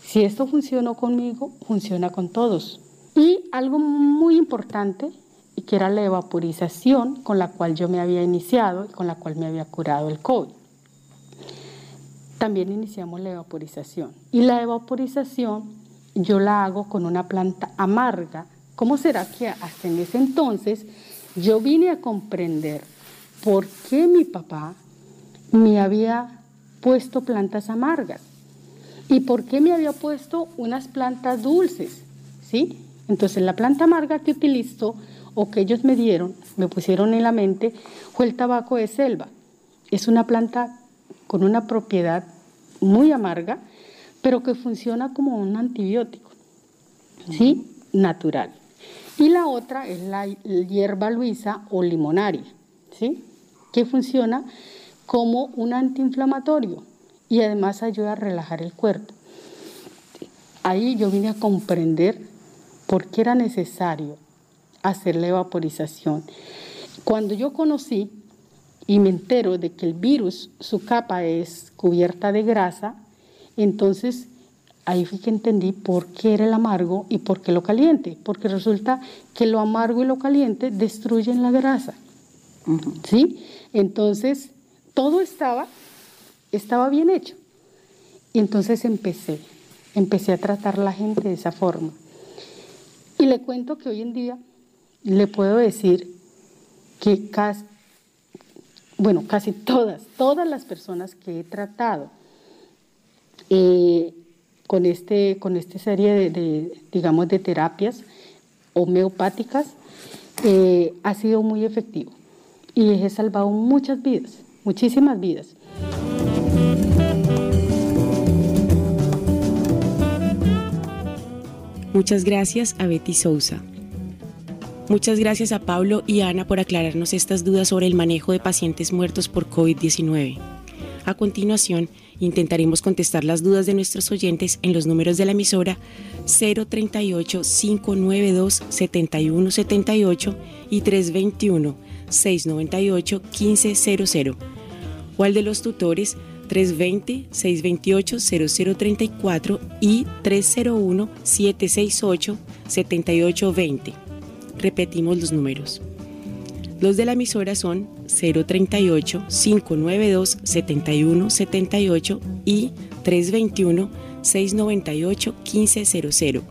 si esto funcionó conmigo, funciona con todos. Y algo muy importante, y que era la evaporización con la cual yo me había iniciado y con la cual me había curado el COVID. También iniciamos la evaporización. Y la evaporización yo la hago con una planta amarga. ¿Cómo será que hasta en ese entonces yo vine a comprender por qué mi papá me había puesto plantas amargas y por qué me había puesto unas plantas dulces, ¿sí? Entonces la planta amarga que utilizo o que ellos me dieron, me pusieron en la mente, fue el tabaco de selva. Es una planta con una propiedad muy amarga, pero que funciona como un antibiótico, ¿sí? Natural. Y la otra es la hierba luisa o limonaria, ¿sí? Que funciona como un antiinflamatorio y además ayuda a relajar el cuerpo. Ahí yo vine a comprender por qué era necesario hacer la evaporización. Cuando yo conocí y me entero de que el virus, su capa es cubierta de grasa, entonces ahí fue que entendí por qué era el amargo y por qué lo caliente, porque resulta que lo amargo y lo caliente destruyen la grasa. ¿Sí? Entonces, todo estaba, estaba bien hecho. Y entonces empecé, empecé a tratar a la gente de esa forma. Y le cuento que hoy en día le puedo decir que casi, bueno, casi todas, todas las personas que he tratado eh, con, este, con esta serie de, digamos, de terapias homeopáticas, eh, ha sido muy efectivo y he salvado muchas vidas, muchísimas vidas. Muchas gracias a Betty Sousa. Muchas gracias a Pablo y Ana por aclararnos estas dudas sobre el manejo de pacientes muertos por COVID-19. A continuación, intentaremos contestar las dudas de nuestros oyentes en los números de la emisora 038-592-7178 y 321-698-1500 o al de los tutores 320-628-0034 y 301-768-7820. Repetimos los números. Los de la emisora son 038-592-7178 y 321-698-1500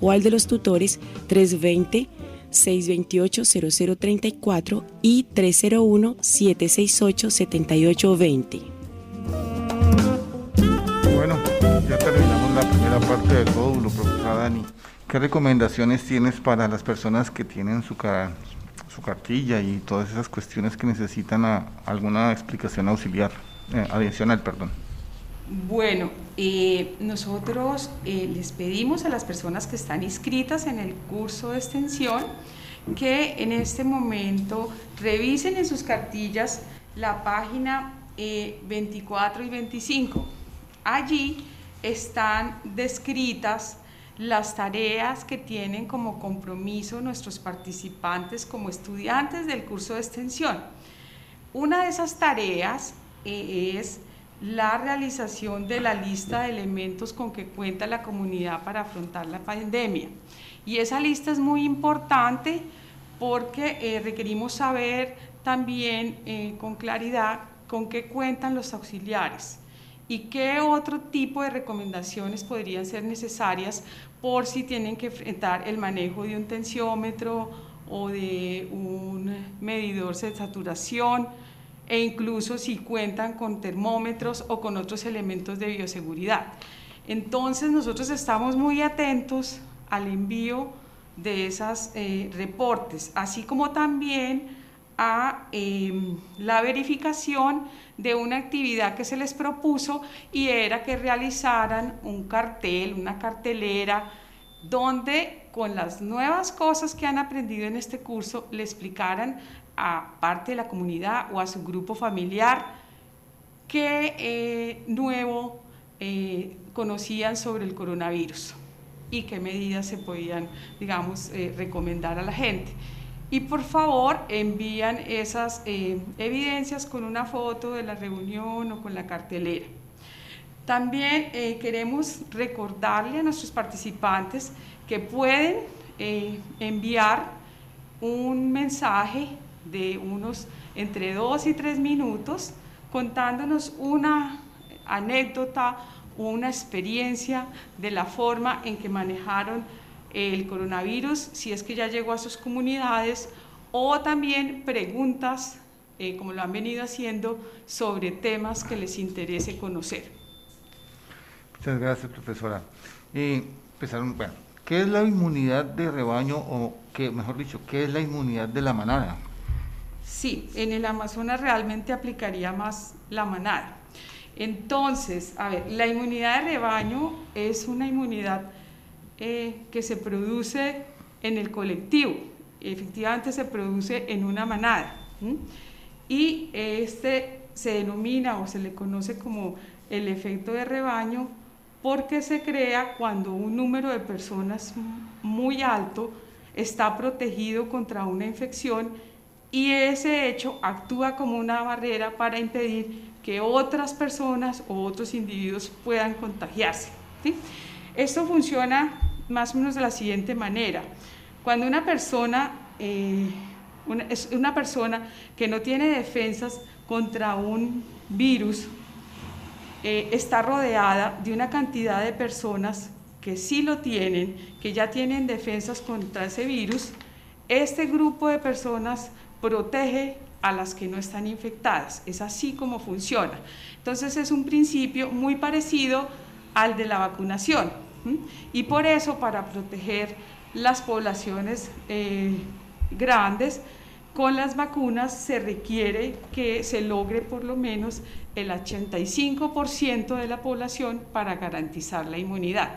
o al de los tutores 320-628-0034 y 301-768-7820. Bueno, ya terminamos la primera parte del módulo, profesora Dani. ¿Qué recomendaciones tienes para las personas que tienen su, su cartilla y todas esas cuestiones que necesitan alguna explicación auxiliar, eh, adicional, perdón? Bueno, eh, nosotros eh, les pedimos a las personas que están inscritas en el curso de extensión que en este momento revisen en sus cartillas la página 24 y 25. Allí están descritas las tareas que tienen como compromiso nuestros participantes como estudiantes del curso de extensión. Una de esas tareas eh, es la realización de la lista de elementos con que cuenta la comunidad para afrontar la pandemia. Y esa lista es muy importante porque eh, requerimos saber también eh, con claridad con qué cuentan los auxiliares y qué otro tipo de recomendaciones podrían ser necesarias por si tienen que enfrentar el manejo de un tensiómetro o de un medidor de saturación e incluso si cuentan con termómetros o con otros elementos de bioseguridad. Entonces nosotros estamos muy atentos al envío de esos eh, reportes, así como también a em, la verificación de una actividad que se les propuso y era que realizaran un cartel, una cartelera, donde con las nuevas cosas que han aprendido en este curso le explicaran a parte de la comunidad o a su grupo familiar qué eh, nuevo eh, conocían sobre el coronavirus y qué medidas se podían, digamos, eh, recomendar a la gente. Y por favor envían esas evidencias con una foto de la reunión o con la cartelera. También queremos recordarle a nuestros participantes que pueden enviar un mensaje de unos entre dos y tres minutos contándonos una anécdota una experiencia de la forma en que manejaron el coronavirus, si es que ya llegó a sus comunidades, o también preguntas, eh, como lo han venido haciendo, sobre temas que les interese conocer. Muchas gracias, profesora. Eh, empezaron, bueno, ¿qué es la inmunidad de rebaño o, que, mejor dicho, qué es la inmunidad de la manada? Sí, en el Amazonas realmente aplicaría más la manada. Entonces, a ver, la inmunidad de rebaño es una inmunidad eh, que se produce en el colectivo, efectivamente se produce en una manada. Y este se denomina o se le conoce como el efecto de rebaño porque se crea cuando un número de personas muy alto está protegido contra una infección y ese hecho actúa como una barrera para impedir que otras personas o otros individuos puedan contagiarse. Esto funciona más o menos de la siguiente manera. Cuando una persona, eh, es una persona que no tiene defensas contra un virus, eh, está rodeada de una cantidad de personas que sí lo tienen, que ya tienen defensas contra ese virus, este grupo de personas protege a las que no están infectadas. Es así como funciona. Entonces es un principio muy parecido al de la vacunación. Y por eso para proteger las poblaciones eh, grandes, con las vacunas se requiere que se logre por lo menos el 85% de la población para garantizar la inmunidad.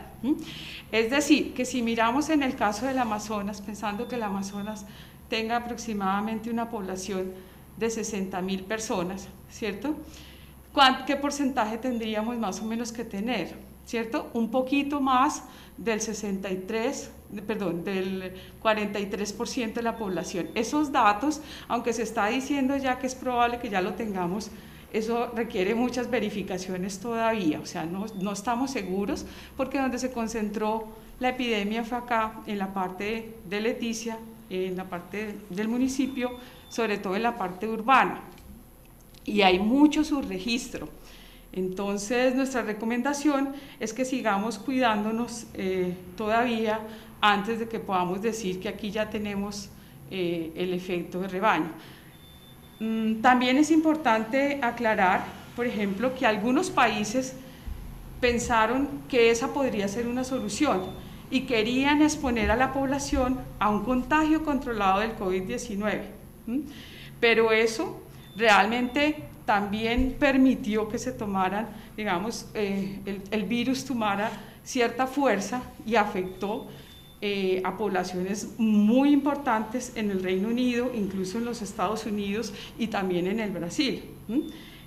Es decir, que si miramos en el caso del Amazonas, pensando que el Amazonas tenga aproximadamente una población de 60 mil personas, ¿cierto? ¿Qué porcentaje tendríamos más o menos que tener? ¿Cierto? Un poquito más del 63, perdón, del 43% de la población. Esos datos, aunque se está diciendo ya que es probable que ya lo tengamos, eso requiere muchas verificaciones todavía, o sea, no, no estamos seguros porque donde se concentró la epidemia fue acá, en la parte de Leticia, en la parte del municipio, sobre todo en la parte urbana. Y hay mucho subregistro. Entonces, nuestra recomendación es que sigamos cuidándonos eh, todavía antes de que podamos decir que aquí ya tenemos eh, el efecto de rebaño. Mm, también es importante aclarar, por ejemplo, que algunos países pensaron que esa podría ser una solución y querían exponer a la población a un contagio controlado del COVID-19. Pero eso realmente también permitió que se tomaran, digamos, eh, el, virus tomara cierta fuerza y afectó eh, a poblaciones muy importantes en el Reino Unido, incluso en los Estados Unidos y también en el Brasil.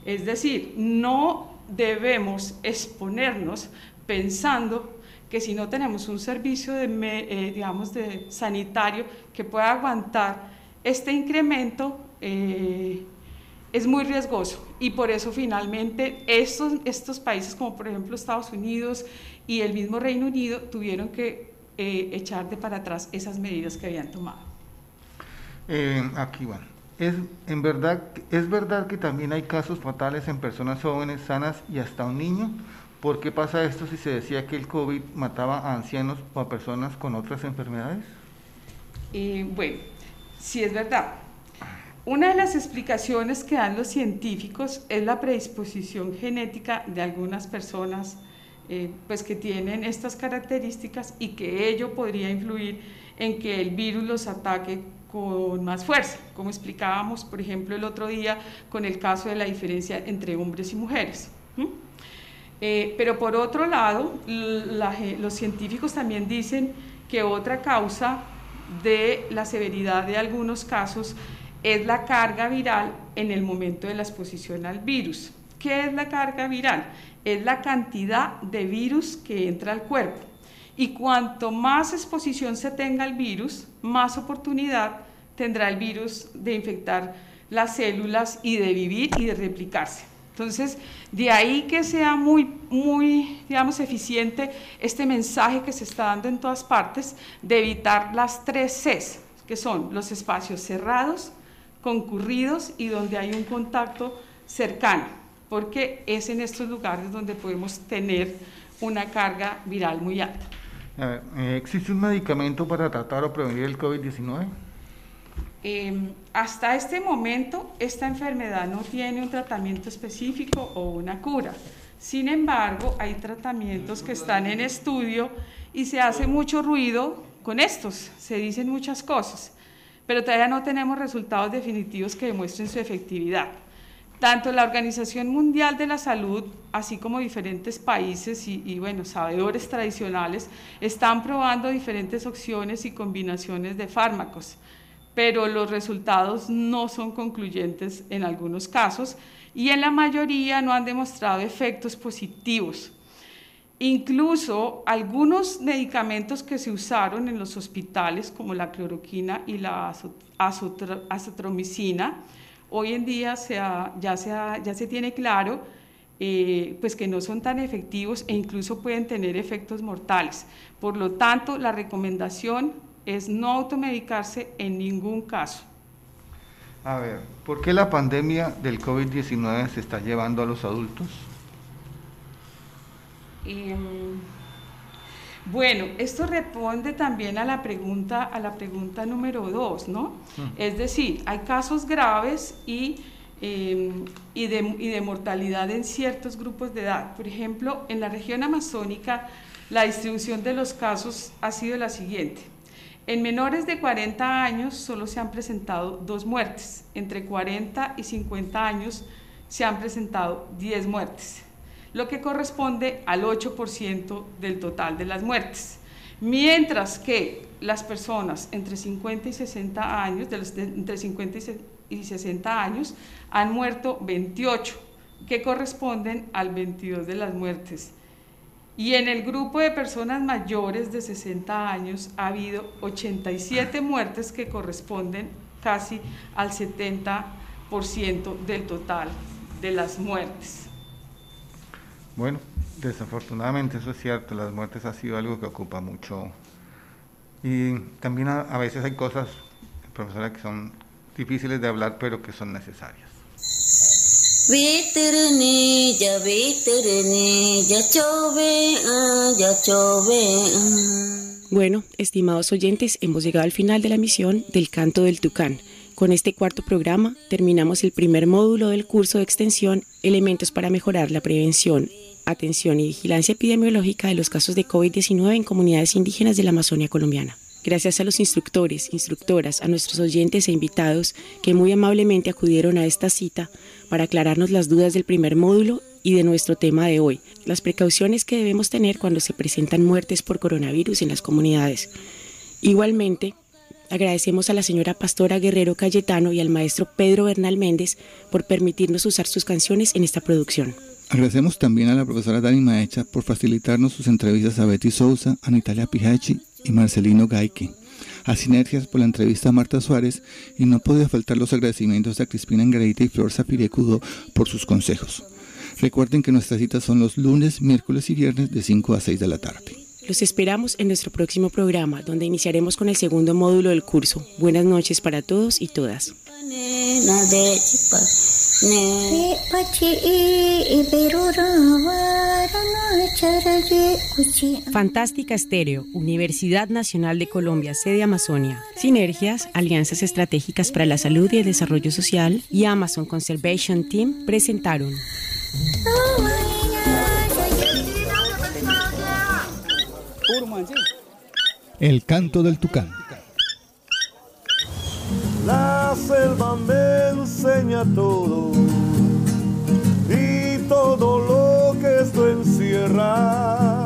Es decir, no debemos exponernos pensando que si no tenemos un servicio de, eh, digamos, de sanitario que pueda aguantar este incremento, eh, es muy riesgoso y por eso finalmente estos, estos países como por ejemplo Estados Unidos y el mismo Reino Unido tuvieron que eh, echar de para atrás esas medidas que habían tomado. aquí van. es, en verdad, ¿es verdad que también hay casos fatales en personas jóvenes, sanas y hasta un niño? ¿Por qué pasa esto si se decía que el COVID mataba a ancianos o a personas con otras enfermedades? Bueno, sí es verdad. Una de las explicaciones que dan los científicos es la predisposición genética de algunas personas eh, pues que tienen estas características y que ello podría influir en que el virus los ataque con más fuerza, como explicábamos, por ejemplo, el otro día con el caso de la diferencia entre hombres y mujeres. Eh, pero por otro lado, los científicos también dicen que otra causa de la severidad de algunos casos es la carga viral en el momento de la exposición al virus. ¿Qué es la carga viral? Es la cantidad de virus que entra al cuerpo. Y cuanto más exposición se tenga al virus, más oportunidad tendrá el virus de infectar las células y de vivir y de replicarse. Entonces, de ahí que sea muy, muy, digamos, eficiente este mensaje que se está dando en todas partes de evitar las tres Cs, que son los espacios cerrados, concurridos y donde hay un contacto cercano, porque es en estos lugares donde podemos tener una carga viral muy alta. Eh, ¿Existe un medicamento para tratar o prevenir el COVID-19? Em, hasta este momento, esta enfermedad no tiene un tratamiento específico o una cura. Sin embargo, hay tratamientos que están en estudio y se hace mucho ruido con estos, se dicen muchas cosas, pero todavía no tenemos resultados definitivos que demuestren su efectividad. Tanto la Organización Mundial de la Salud, así como diferentes países y, y, sabedores tradicionales, están probando diferentes opciones y combinaciones de fármacos, pero los resultados no son concluyentes en algunos casos y en la mayoría no han demostrado efectos positivos. Incluso algunos medicamentos que se usaron en los hospitales, como la cloroquina y la azotromicina, hoy en día ya, se tiene claro eh, pues que no son tan efectivos e incluso pueden tener efectos mortales. Por lo tanto, la recomendación es no automedicarse en ningún caso. A ver, ¿por qué la pandemia del COVID-19 se está llevando a los adultos? Em, bueno, esto responde también a la pregunta, a la pregunta número dos, ¿no? Es decir, hay casos graves y, em, y, de, y de mortalidad en ciertos grupos de edad. Por ejemplo, en la región amazónica, la distribución de los casos ha sido la siguiente. En menores de 40 años solo se han presentado dos muertes. Entre 40 y 50 años se han presentado 10 muertes lo que corresponde al 8% del total de las muertes. Mientras que las personas entre 50 y 60 años, de los entre 50 y 60 años, han muerto 28, que corresponden al 22 de las muertes. Y en el grupo de personas mayores de 60 años ha habido 87 muertes que corresponden casi al 70% del total de las muertes. Bueno, desafortunadamente eso es cierto, las muertes ha sido algo que ocupa mucho. Y también a, veces hay cosas, profesora, que son difíciles de hablar, pero que son necesarias. Bueno, estimados oyentes, hemos llegado al final de la misión del canto del tucán. Con este cuarto programa terminamos el primer módulo del curso de extensión Elementos para mejorar la prevención, atención y vigilancia epidemiológica de los casos de COVID-19 en comunidades indígenas de la Amazonia colombiana. Gracias a los instructores, instructoras, a nuestros oyentes e invitados que muy amablemente acudieron a esta cita para aclararnos las dudas del primer módulo y de nuestro tema de hoy, las precauciones que debemos tener cuando se presentan muertes por coronavirus en las comunidades. Igualmente, Agradecemos a la señora Pastora Guerrero Cayetano y al maestro Pedro Bernal Méndez por permitirnos usar sus canciones en esta producción. Agradecemos también a la profesora Dani Maecha por facilitarnos sus entrevistas a Betty Sousa, a Natalia Pijachi y Marcelino Gaike. A Sinergias por la entrevista a Marta Suárez y no podía faltar los agradecimientos a Crispina Engarita y Flor Zapirecudo por sus consejos. Recuerden que nuestras citas son los lunes, miércoles y viernes de 5 a 6 de la tarde. Los esperamos en nuestro próximo programa, donde iniciaremos con el segundo módulo del curso. Buenas noches para todos y todas. Fantástica Estéreo, Universidad Nacional de Colombia, sede Amazonia. Sinergias, alianzas estratégicas para la salud y el desarrollo social y Amazon Conservation Team presentaron. El canto del tucán. La selva me enseña todo y todo lo que esto encierra.